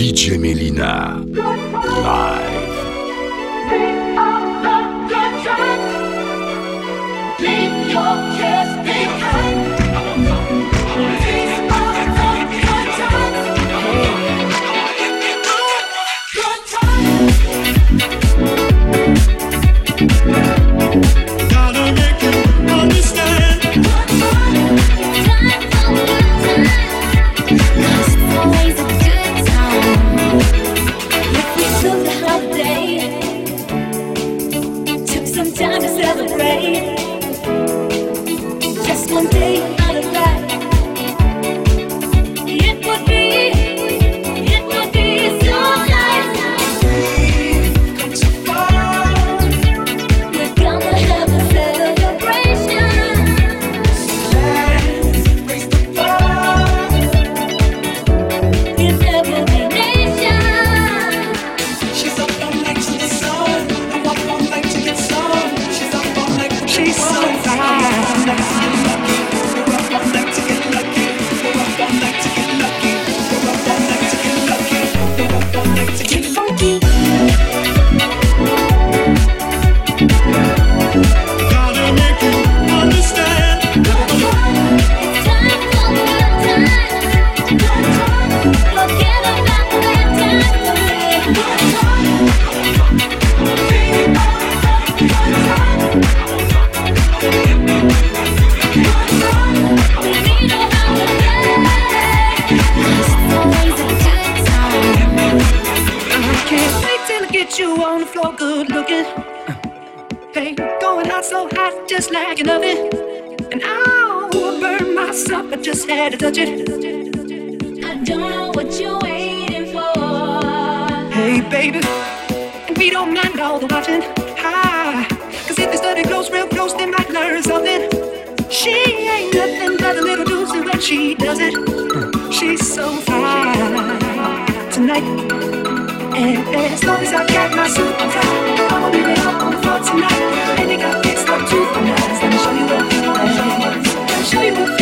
DJ Melyna. Live. Up the your Get you on the floor, good looking. Hey, going hot, so hot, just like an oven. And I'll burn myself, I just had to touch it. I don't know what you're waiting for. Hey, baby, and we don't mind all the watching. Hi, cause if they study close, real close, they might learn something. She ain't nothing but a little doozy when she does it. She's so fine tonight. Show you what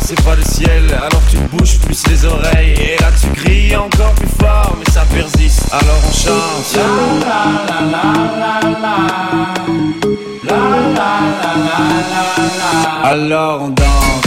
c'est pas le ciel. Alors tu bouges plus les oreilles. Et là tu cries encore plus fort, mais ça persiste. Alors on chante. Alors on danse.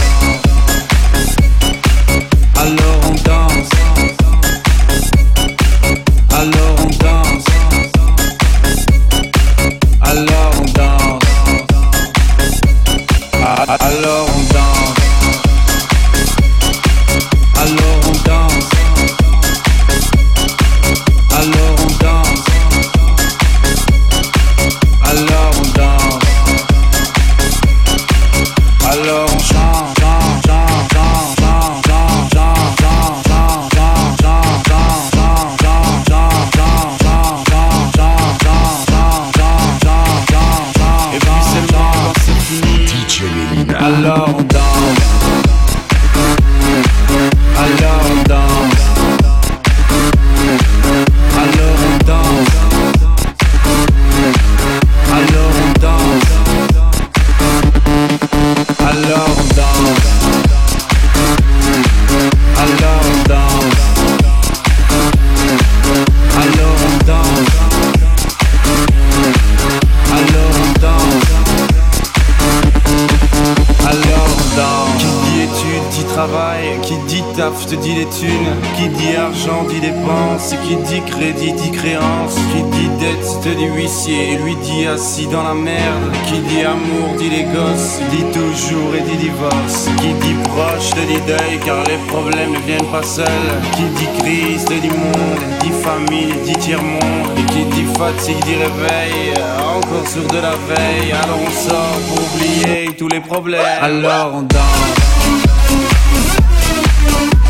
Qui dit crise dit monde Dit famille dit tiers-monde Et qui dit fatigue dit réveil Encore sur de la veille. Alors on sort pour oublier tous les problèmes. Alors on danse.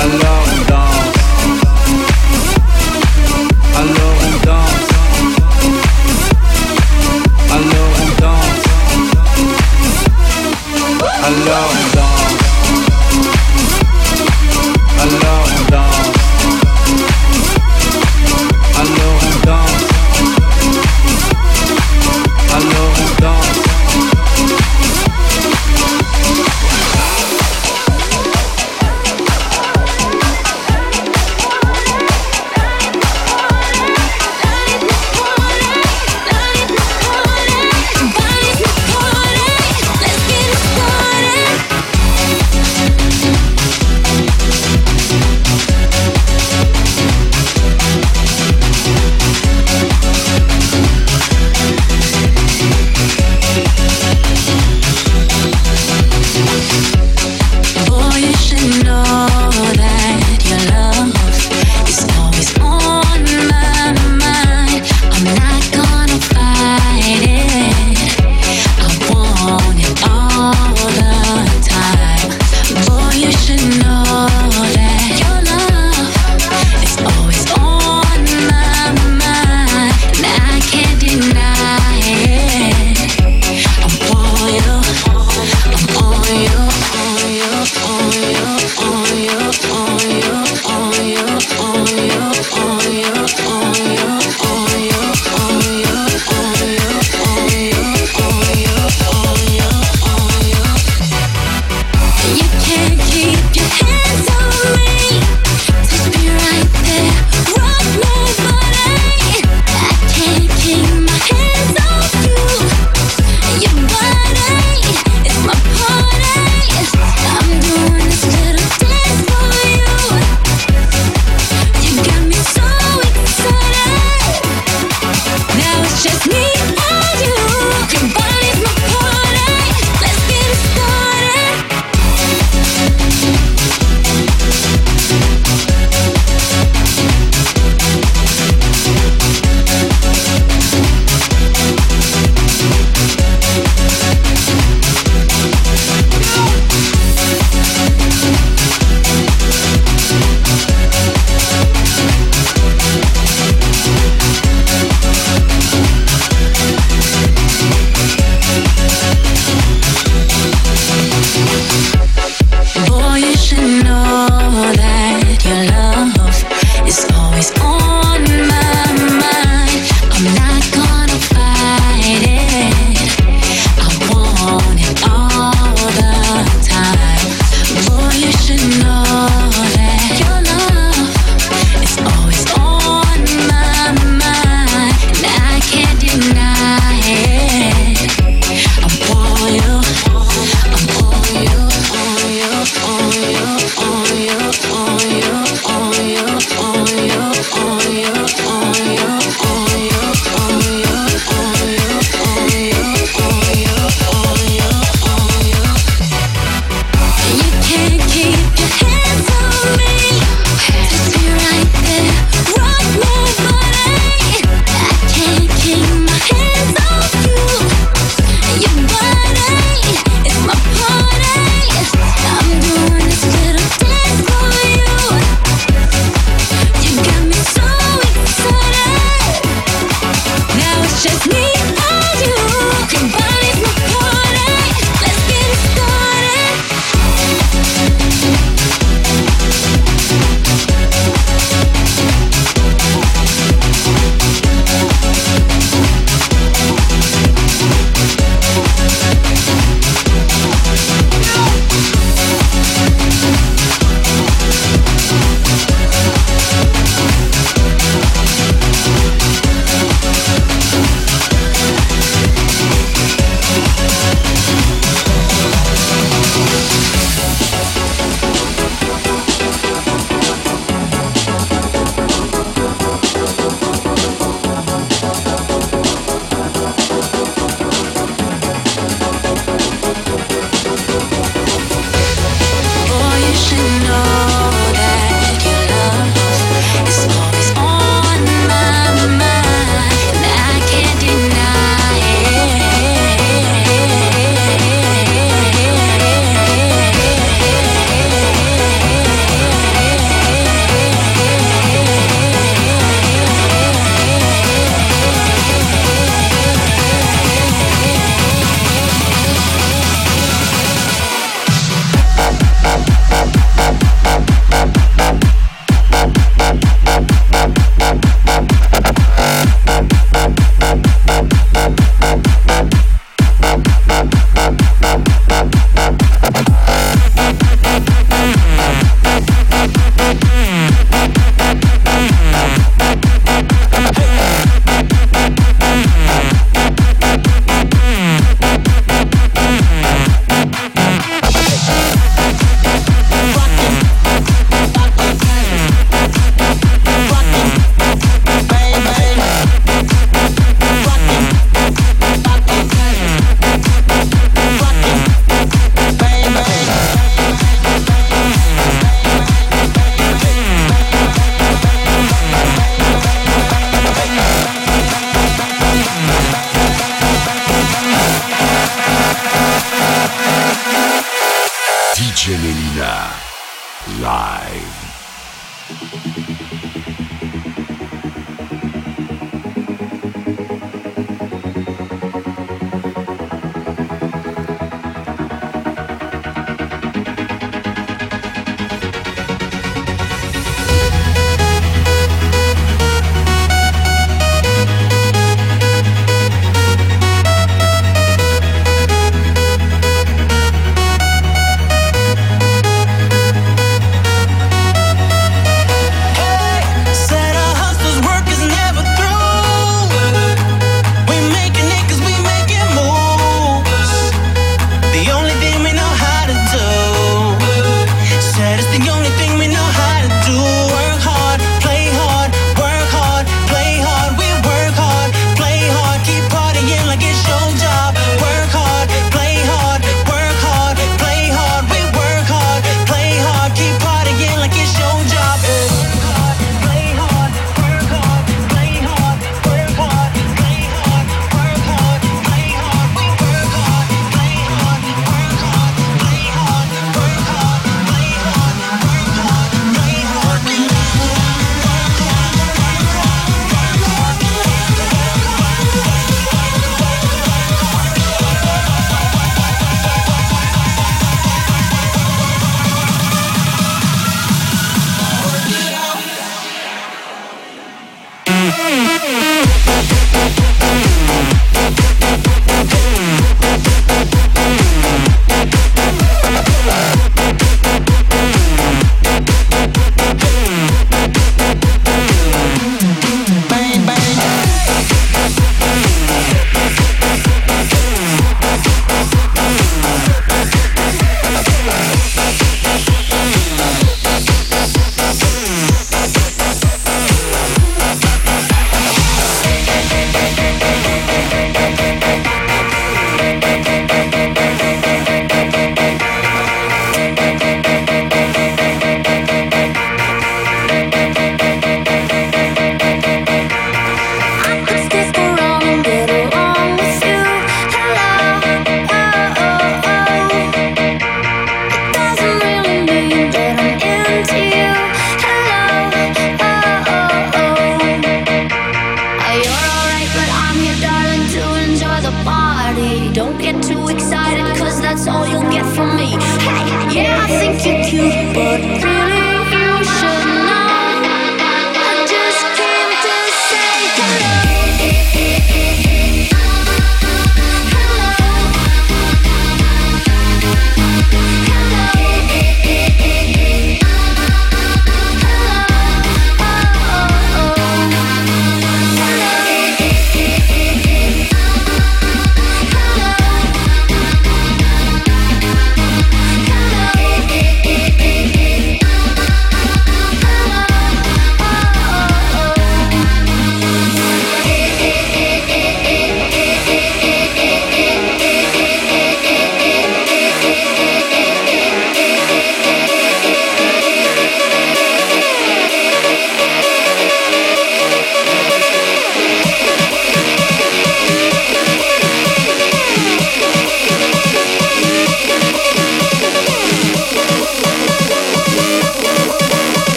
Alors on danse. Alors on danse. Alors on danse. Alors on danse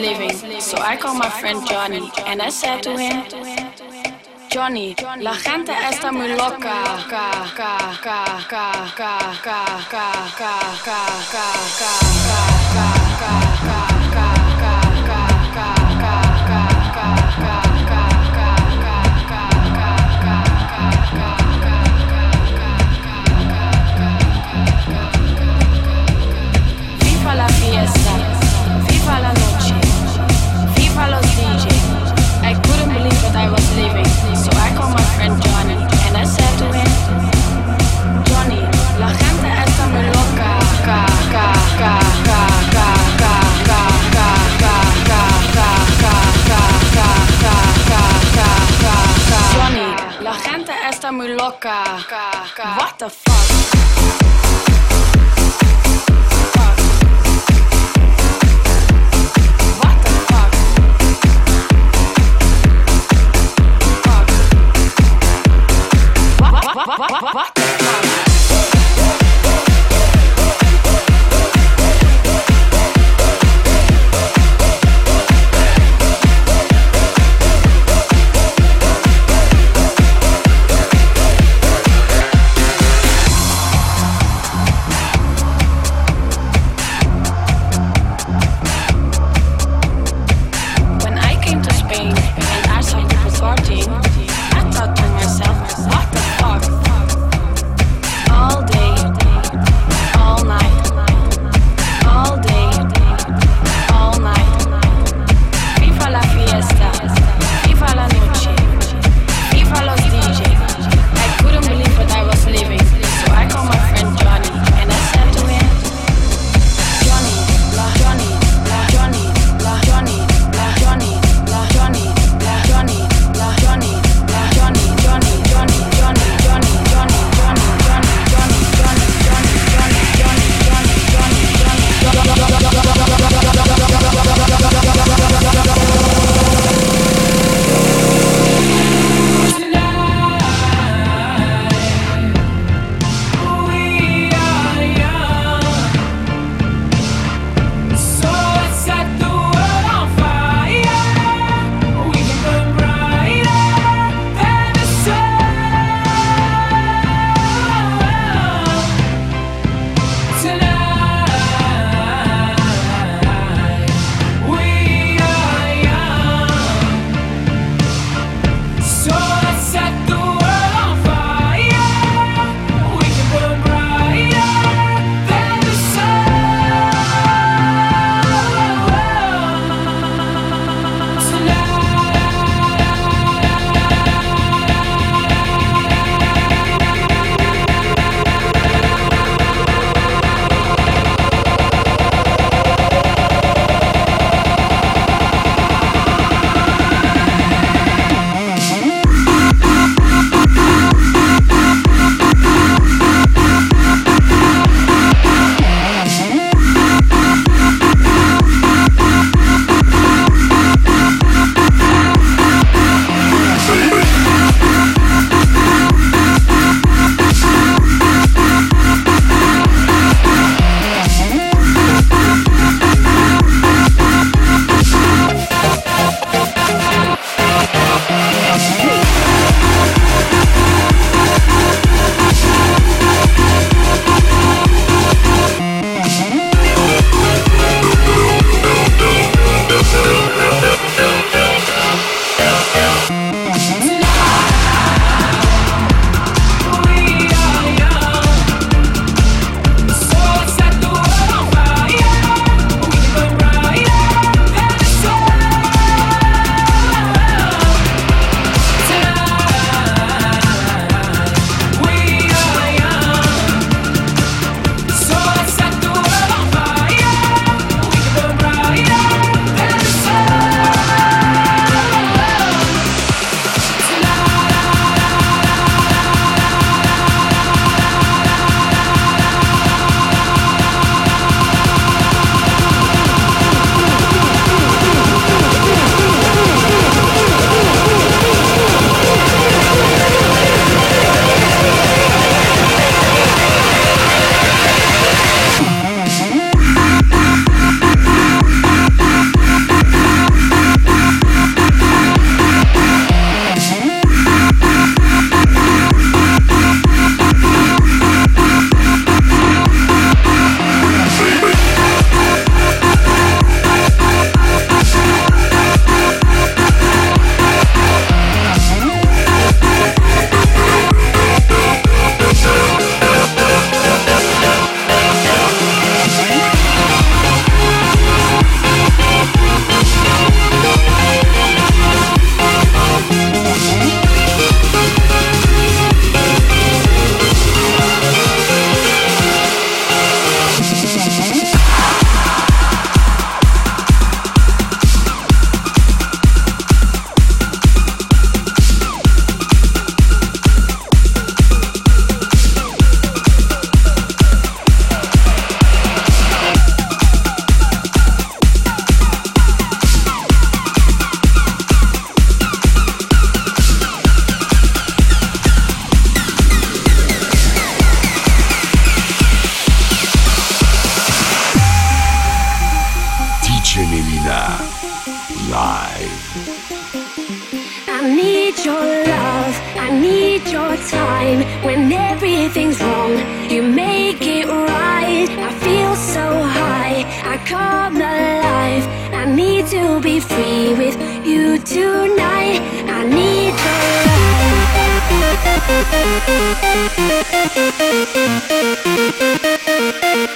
living. So I called my friend Johnny and I said to him, Johnny, la gente está muy loca. Ca, ca, ca, What the fuck? What? What, what, what,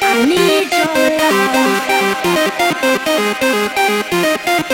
I need your love.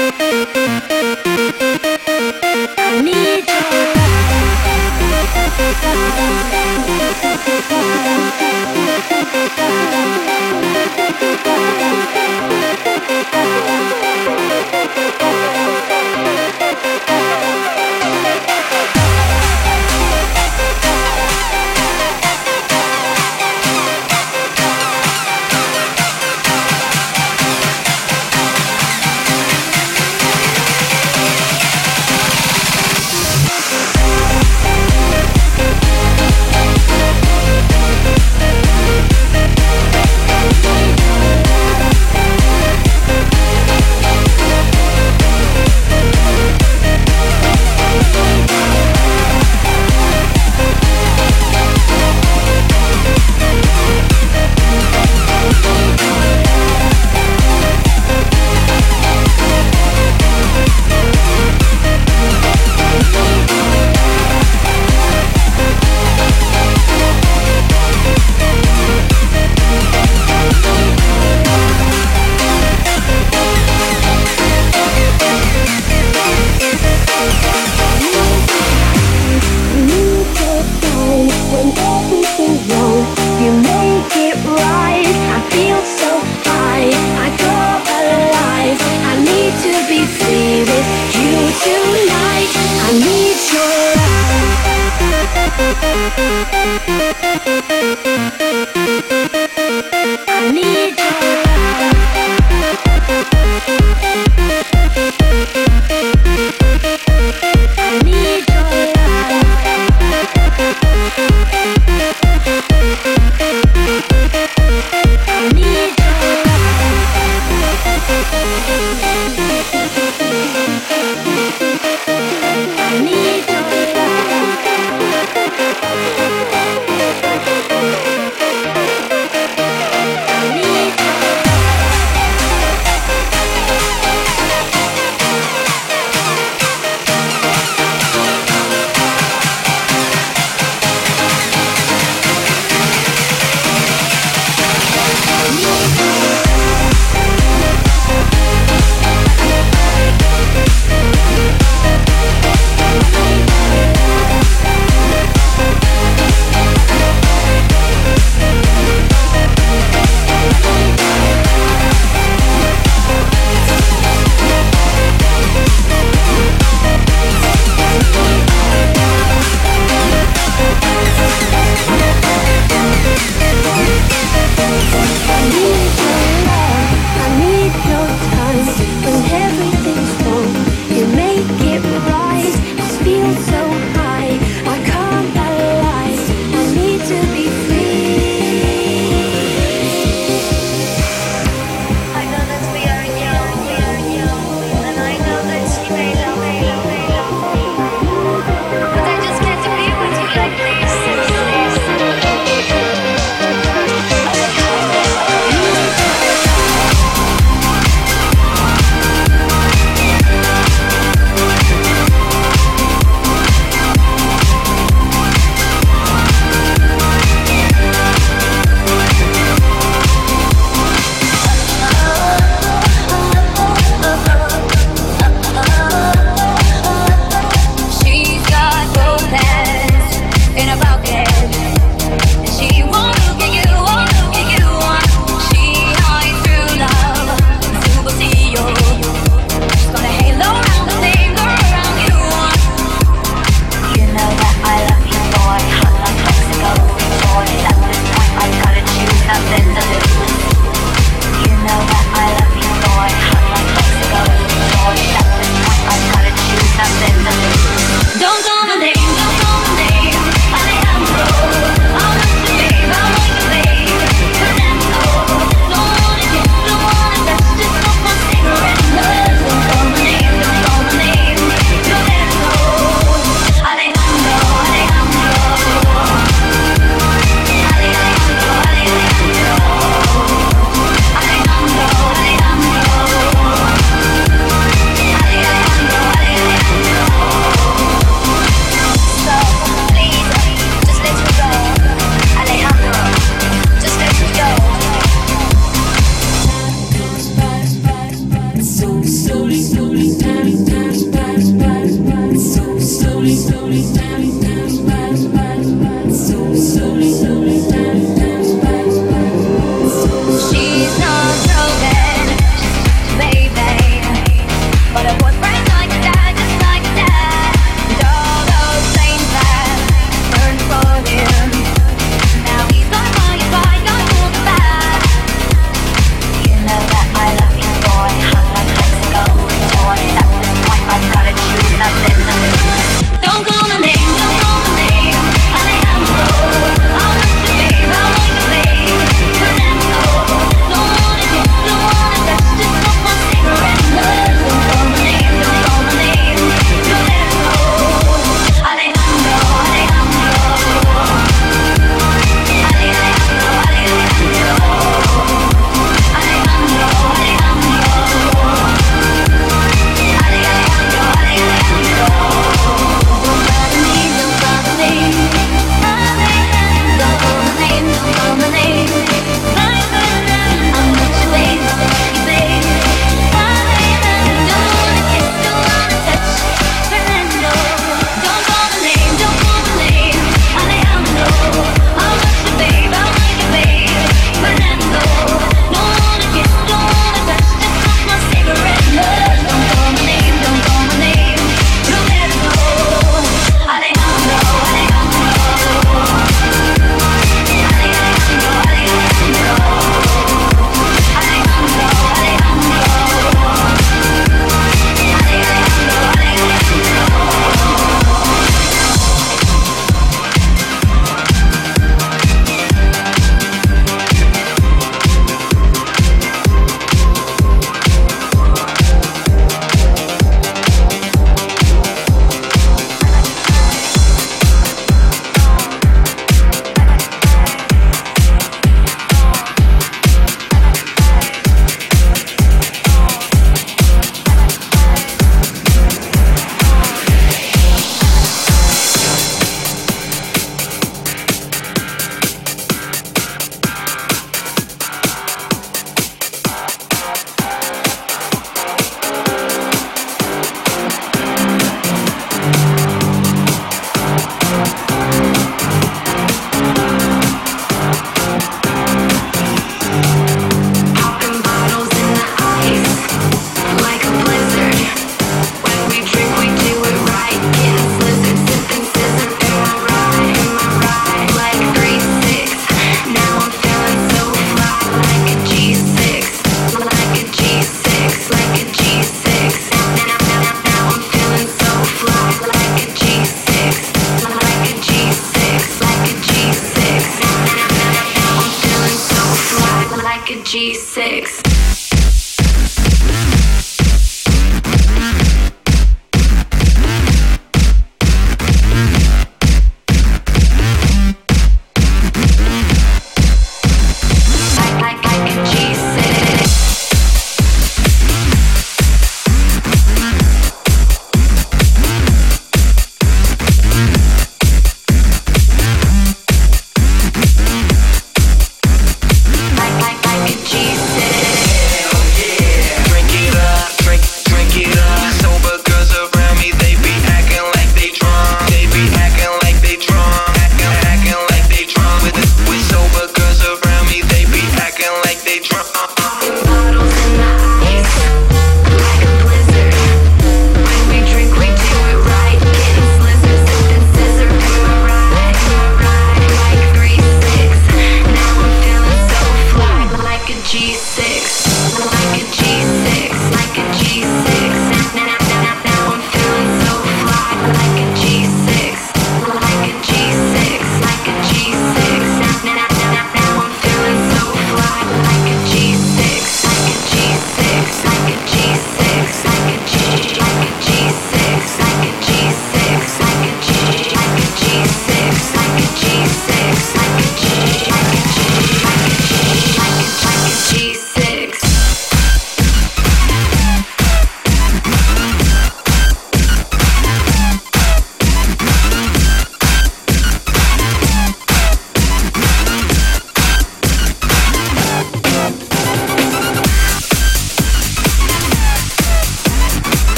She said.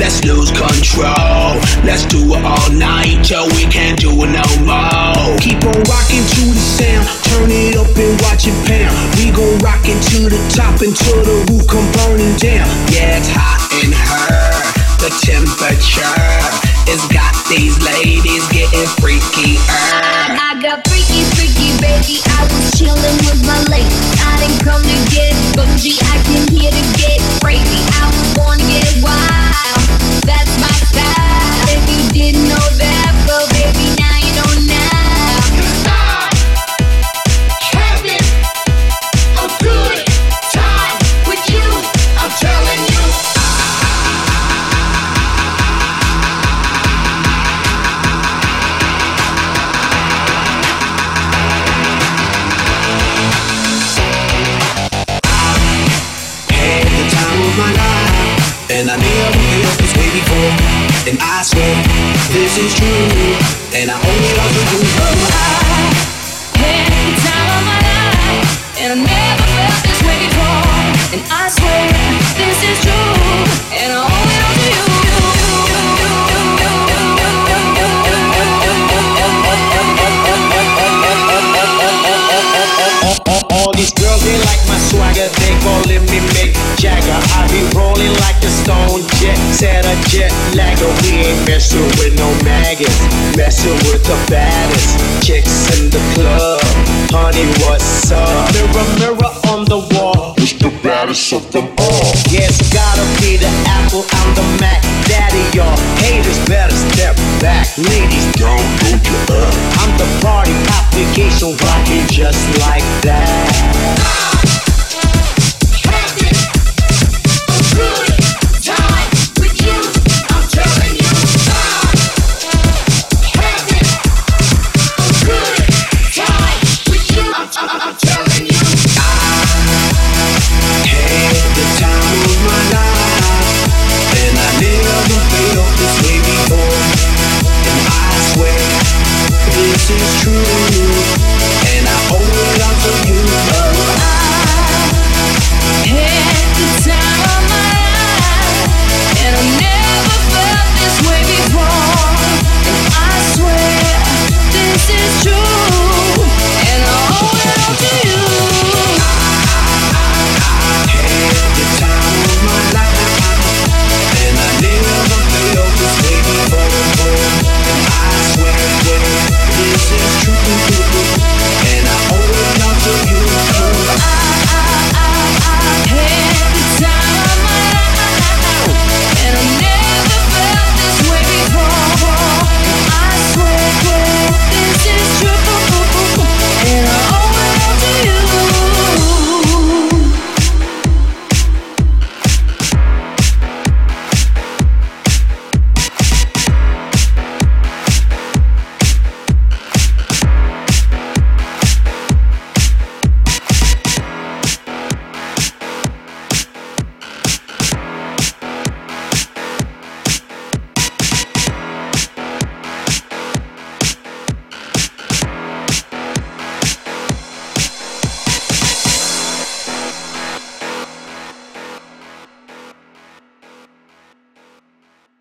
Let's lose control. Let's do it all night till we can't do it no more. Keep on rocking to the sound, turn it up and watch it pound. We gon' rock it to the top until the roof come burning down. Yeah, it's hot in her. The temperature has got these ladies getting freaky. I got freaky, freaky, baby. I was chillin' with my lady. I didn't come to get bougie. I came here to get crazy. I was born to get wild. That's my style. If you didn't know that, this is true, and I it all to you. Had the time of my life, and I never felt this way before. And I swear this is true, and I owe it all to you. All, these girls, they like my swagger, they calling me Mick I be rolling like a stone jet, set a jet lagger. We ain't messing with no maggots, messing with the baddest chicks in the club. Honey, what's up? Mirror, mirror on the wall. It's the baddest of them all. Yes, gotta be the Apple, I'm the Mac. Daddy, y'all haters better step back. Ladies, Download your app. I'm the party application rocking just like.